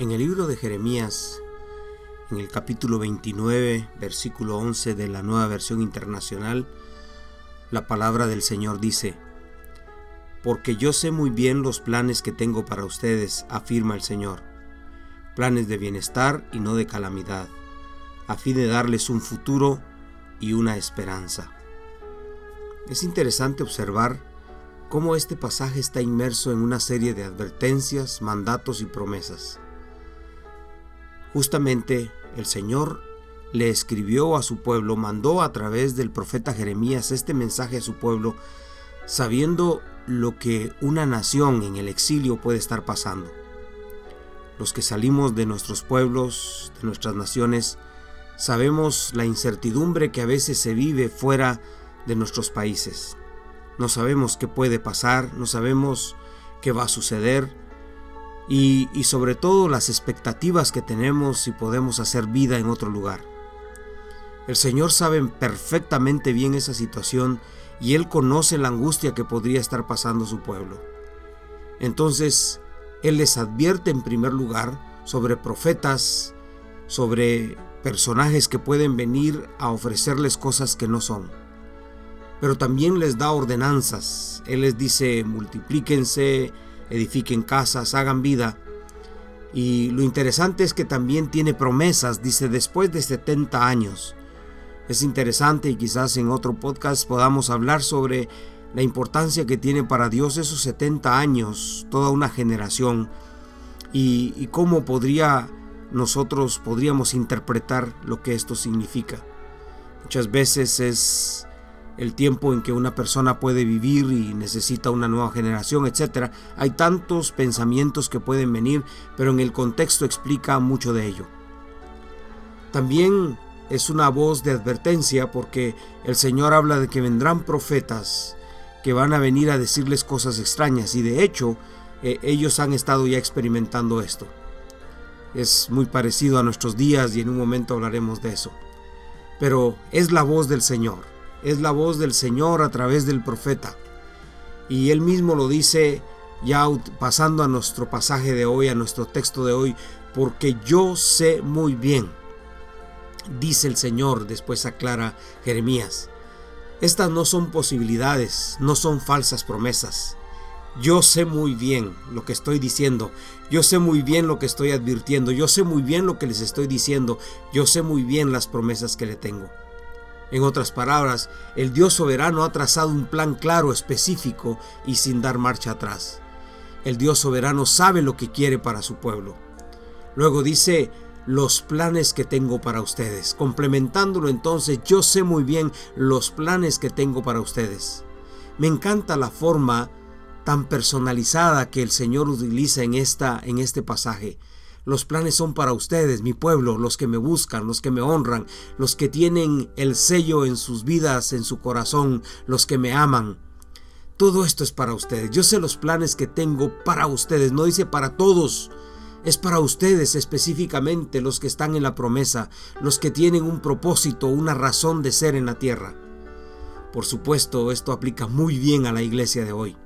En el libro de Jeremías, en el capítulo 29, versículo 11 de la nueva versión internacional, la palabra del Señor dice, Porque yo sé muy bien los planes que tengo para ustedes, afirma el Señor, planes de bienestar y no de calamidad, a fin de darles un futuro y una esperanza. Es interesante observar cómo este pasaje está inmerso en una serie de advertencias, mandatos y promesas. Justamente el Señor le escribió a su pueblo, mandó a través del profeta Jeremías este mensaje a su pueblo, sabiendo lo que una nación en el exilio puede estar pasando. Los que salimos de nuestros pueblos, de nuestras naciones, sabemos la incertidumbre que a veces se vive fuera de nuestros países. No sabemos qué puede pasar, no sabemos qué va a suceder, y, sobre todo las expectativas que tenemos si podemos hacer vida en otro lugar. El Señor sabe perfectamente bien esa situación y Él conoce la angustia que podría estar pasando su pueblo. Entonces, Él les advierte en primer lugar sobre profetas, sobre personajes que pueden venir a ofrecerles cosas que no son. Pero también les da ordenanzas. Él les dice, multiplíquense, edifiquen casas, hagan vida. Y lo interesante es que también tiene promesas, dice, después de 70 años. Es interesante y quizás en otro podcast podamos hablar sobre la importancia que tiene para Dios esos 70 años, toda una generación, y, cómo podría nosotros podríamos interpretar lo que esto significa. Muchas veces es el tiempo en que una persona puede vivir y necesita una nueva generación, etc. Hay tantos pensamientos que pueden venir, pero en el contexto explica mucho de ello. También es una voz de advertencia porque el Señor habla de que vendrán profetas que van a venir a decirles cosas extrañas y de hecho eh, ellos han estado ya experimentando esto. Es muy parecido a nuestros días y en un momento hablaremos de eso. Pero es la voz del Señor es la voz del Señor a través del profeta. Y él mismo lo dice ya pasando a nuestro pasaje de hoy, a nuestro texto de hoy, porque yo sé muy bien, dice el Señor, después aclara Jeremías, estas no son posibilidades, no son falsas promesas. Yo sé muy bien lo que estoy diciendo, yo sé muy bien lo que estoy advirtiendo, yo sé muy bien lo que les estoy diciendo, yo sé muy bien las promesas que le tengo. En otras palabras, el Dios soberano ha trazado un plan claro, específico y sin dar marcha atrás. El Dios soberano sabe lo que quiere para su pueblo. Luego dice, los planes que tengo para ustedes. Complementándolo entonces, yo sé muy bien los planes que tengo para ustedes. Me encanta la forma tan personalizada que el Señor utiliza en, esta, en este pasaje. Los planes son para ustedes, mi pueblo, los que me buscan, los que me honran, los que tienen el sello en sus vidas, en su corazón, los que me aman. Todo esto es para ustedes. Yo sé los planes que tengo para ustedes. No dice para todos. Es para ustedes específicamente los que están en la promesa, los que tienen un propósito, una razón de ser en la tierra. Por supuesto, esto aplica muy bien a la iglesia de hoy.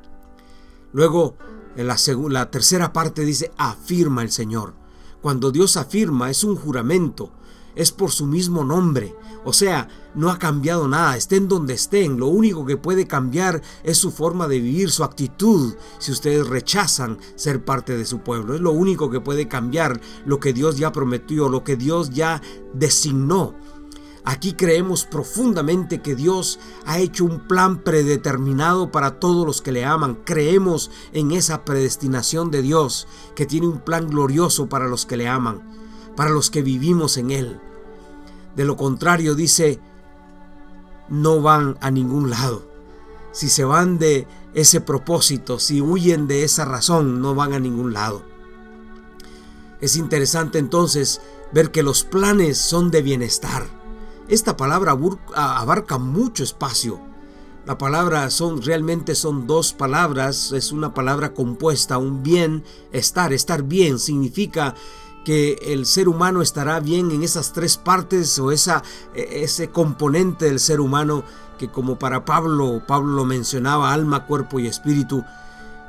Luego, en la, la tercera parte dice, afirma el Señor. Cuando Dios afirma es un juramento, es por su mismo nombre. O sea, no ha cambiado nada, estén donde estén. Lo único que puede cambiar es su forma de vivir, su actitud, si ustedes rechazan ser parte de su pueblo. Es lo único que puede cambiar lo que Dios ya prometió, lo que Dios ya designó. Aquí creemos profundamente que Dios ha hecho un plan predeterminado para todos los que le aman. Creemos en esa predestinación de Dios, que tiene un plan glorioso para los que le aman, para los que vivimos en Él. De lo contrario, dice, no van a ningún lado. Si se van de ese propósito, si huyen de esa razón, no van a ningún lado. Es interesante entonces ver que los planes son de bienestar esta palabra abarca mucho espacio. La palabra son realmente son dos palabras, es una palabra compuesta, un bien, estar, estar bien significa que el ser humano estará bien en esas tres partes o esa, e, ese componente del ser humano que como para Pablo, Pablo lo mencionaba, alma, cuerpo y espíritu,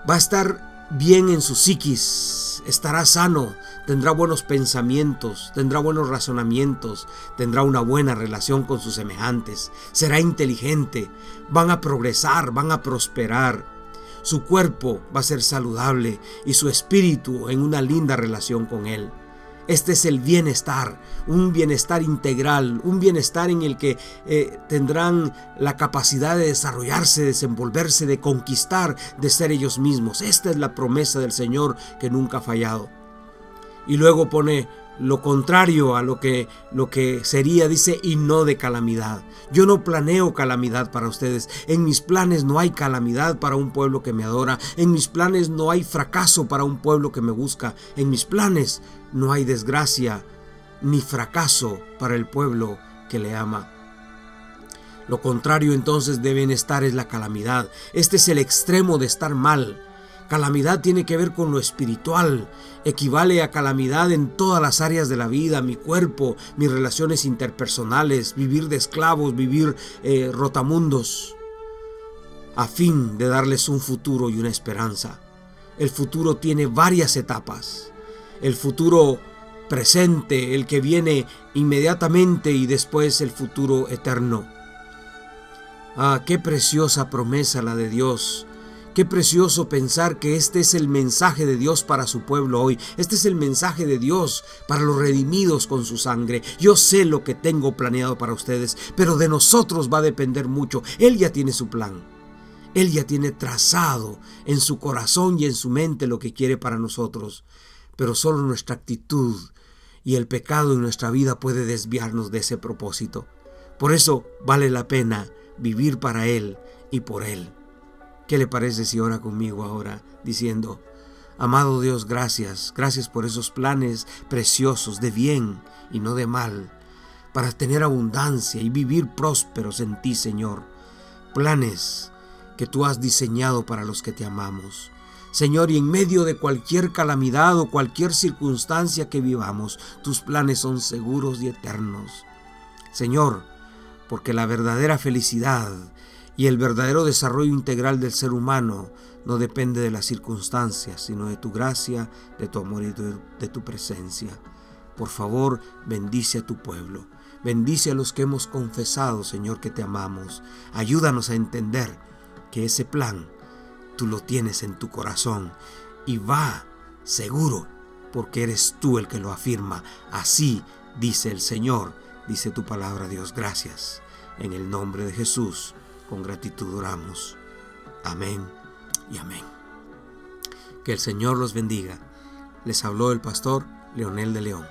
va a estar bien en su psiquis, estará sano, tendrá buenos pensamientos, tendrá buenos razonamientos, tendrá una buena relación con sus semejantes, será inteligente, van a progresar, van a prosperar. Su cuerpo va a ser saludable y su espíritu en una linda relación con Él. Este es el bienestar, un bienestar integral, un bienestar en el que eh, tendrán la capacidad de desarrollarse, desenvolverse, de conquistar, de ser ellos mismos. Esta es la promesa del Señor que nunca ha fallado. Y luego pone lo contrario a lo que, lo que sería, dice, y no de calamidad. Yo no planeo calamidad para ustedes. En mis planes no hay calamidad para un pueblo que me adora. En mis planes no hay fracaso para un pueblo que me busca. En mis planes no hay desgracia ni fracaso para el pueblo que le ama. Lo contrario entonces de bienestar es la calamidad. Este es el extremo de estar mal. Calamidad tiene que ver con lo espiritual, equivale a calamidad en todas las áreas de la vida, mi cuerpo, mis relaciones interpersonales, vivir de esclavos, vivir eh, rotamundos, a fin de darles un futuro y una esperanza. El futuro tiene varias etapas. El futuro presente, el que viene inmediatamente y después el futuro eterno. Ah, qué preciosa promesa la de Dios Qué precioso pensar que este es el mensaje de Dios para su pueblo hoy. Este es el mensaje de Dios para los redimidos con su sangre. Yo sé lo que tengo planeado para ustedes, pero de nosotros va a depender mucho. Él ya tiene su plan. Él ya tiene trazado en su corazón y en su mente lo que quiere para nosotros. Pero solo nuestra actitud y el pecado en nuestra vida puede desviarnos de ese propósito. Por eso vale la pena vivir para Él y por Él. ¿Qué le parece si ora conmigo ahora diciendo, Amado Dios, gracias, gracias por esos planes preciosos de bien y no de mal, para tener abundancia y vivir prósperos en ti, Señor. Planes que tú has diseñado para los que te amamos. Señor, y en medio de cualquier calamidad o cualquier circunstancia que vivamos, tus planes son seguros y eternos. Señor, porque la verdadera felicidad y el verdadero desarrollo integral del ser humano no depende de las circunstancias, sino de tu gracia, de tu amor y de tu presencia. Por favor, bendice a tu pueblo. Bendice a los que hemos confesado, Señor, que te amamos. Ayúdanos a entender que ese plan tú lo tienes en tu corazón y va seguro porque eres tú el que lo afirma. Así dice el Señor, dice tu palabra, Dios. Gracias. En el nombre de Jesús. Con gratitud oramos. Amén y amén. Que el Señor los bendiga. Les habló el pastor Leonel de León.